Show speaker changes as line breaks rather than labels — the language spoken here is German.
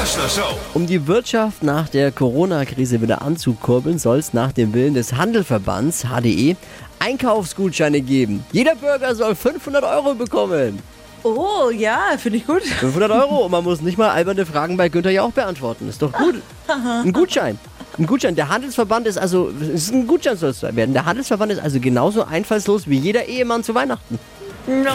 Kerschner Show.
Um die Wirtschaft nach der Corona-Krise wieder anzukurbeln, soll es nach dem Willen des Handelverbands HDE Einkaufsgutscheine geben. Jeder Bürger soll 500 Euro bekommen.
Oh, ja, finde ich gut.
500 Euro und man muss nicht mal alberne Fragen bei Günther ja auch beantworten. Ist doch gut. Ein Gutschein. Ein Gutschein. Der Handelsverband ist also, es ist ein Gutschein soll es werden. Der Handelsverband ist also genauso einfallslos wie jeder Ehemann zu Weihnachten.
No.